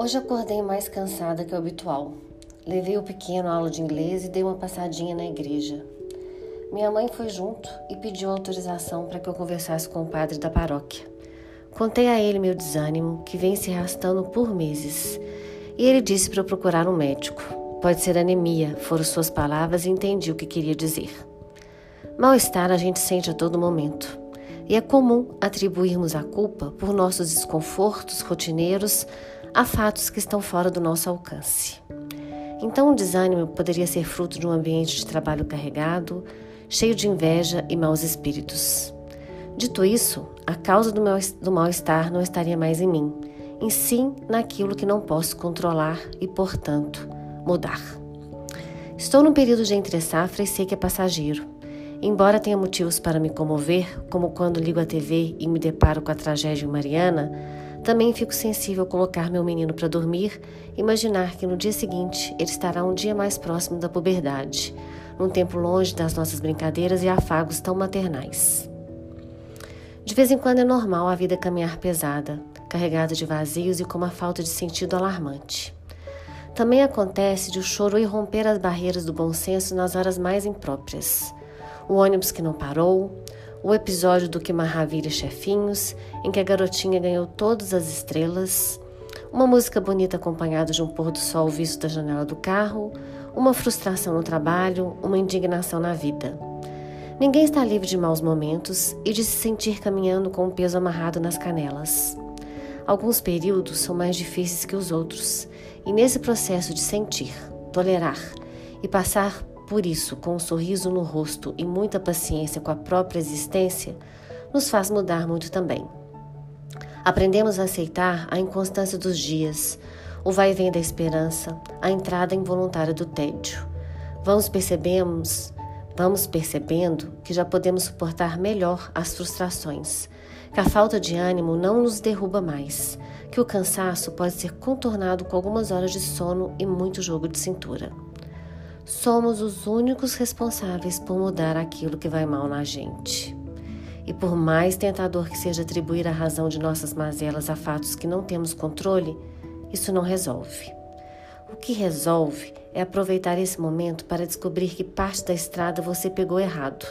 Hoje acordei mais cansada que o habitual. Levei o pequeno à aula de inglês e dei uma passadinha na igreja. Minha mãe foi junto e pediu autorização para que eu conversasse com o padre da paróquia. Contei a ele meu desânimo, que vem se arrastando por meses, e ele disse para eu procurar um médico. Pode ser anemia, foram suas palavras e entendi o que queria dizer. Mal-estar a gente sente a todo momento. E é comum atribuirmos a culpa por nossos desconfortos rotineiros a fatos que estão fora do nosso alcance. Então, o desânimo poderia ser fruto de um ambiente de trabalho carregado, cheio de inveja e maus espíritos. Dito isso, a causa do, mal-estar não estaria mais em mim, em sim naquilo que não posso controlar e, portanto, mudar. Estou num período de entre-safra e sei que é passageiro. Embora tenha motivos para me comover, como quando ligo a TV e me deparo com a tragédia Mariana, também fico sensível colocar meu menino para dormir imaginar que no dia seguinte ele estará um dia mais próximo da puberdade, num tempo longe das nossas brincadeiras e afagos tão maternais. De vez em quando é normal a vida caminhar pesada, carregada de vazios e com uma falta de sentido alarmante. Também acontece de o choro irromper as barreiras do bom senso nas horas mais impróprias o ônibus que não parou, o episódio do Que Maravilha Chefinhos, em que a garotinha ganhou todas as estrelas, uma música bonita acompanhada de um pôr do sol visto da janela do carro, uma frustração no trabalho, uma indignação na vida. Ninguém está livre de maus momentos e de se sentir caminhando com o peso amarrado nas canelas. Alguns períodos são mais difíceis que os outros, e nesse processo de sentir, tolerar e passar por isso, com um sorriso no rosto e muita paciência com a própria existência, nos faz mudar muito também. Aprendemos a aceitar a inconstância dos dias, o vai e vem da esperança, a entrada involuntária do tédio. Vamos percebemos, vamos percebendo que já podemos suportar melhor as frustrações, que a falta de ânimo não nos derruba mais, que o cansaço pode ser contornado com algumas horas de sono e muito jogo de cintura somos os únicos responsáveis por mudar aquilo que vai mal na gente. E por mais tentador que seja atribuir a razão de nossas mazelas a fatos que não temos controle, isso não resolve. O que resolve é aproveitar esse momento para descobrir que parte da estrada você pegou errado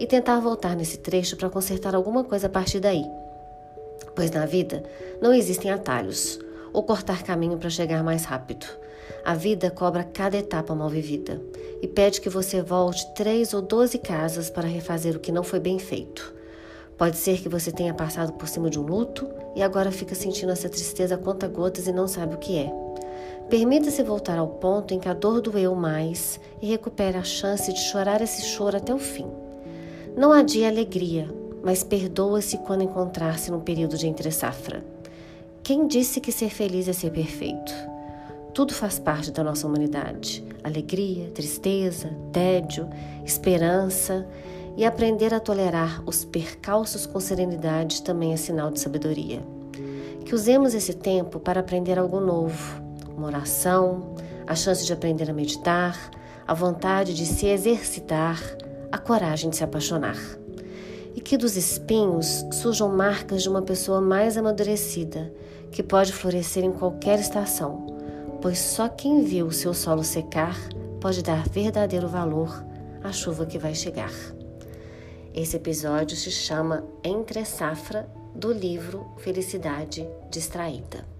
e tentar voltar nesse trecho para consertar alguma coisa a partir daí. Pois na vida não existem atalhos ou cortar caminho para chegar mais rápido. A vida cobra cada etapa mal vivida e pede que você volte três ou doze casas para refazer o que não foi bem feito. Pode ser que você tenha passado por cima de um luto e agora fica sentindo essa tristeza conta gotas e não sabe o que é. Permita-se voltar ao ponto em que a dor doeu mais e recupere a chance de chorar esse choro até o fim. Não adie a alegria, mas perdoa-se quando encontrar-se num período de entre-safra. Quem disse que ser feliz é ser perfeito? Tudo faz parte da nossa humanidade: alegria, tristeza, tédio, esperança. E aprender a tolerar os percalços com serenidade também é sinal de sabedoria. Que usemos esse tempo para aprender algo novo, uma oração, a chance de aprender a meditar, a vontade de se exercitar, a coragem de se apaixonar. E que dos espinhos surjam marcas de uma pessoa mais amadurecida, que pode florescer em qualquer estação pois só quem viu o seu solo secar pode dar verdadeiro valor à chuva que vai chegar. Esse episódio se chama Entre Safra do livro Felicidade Distraída.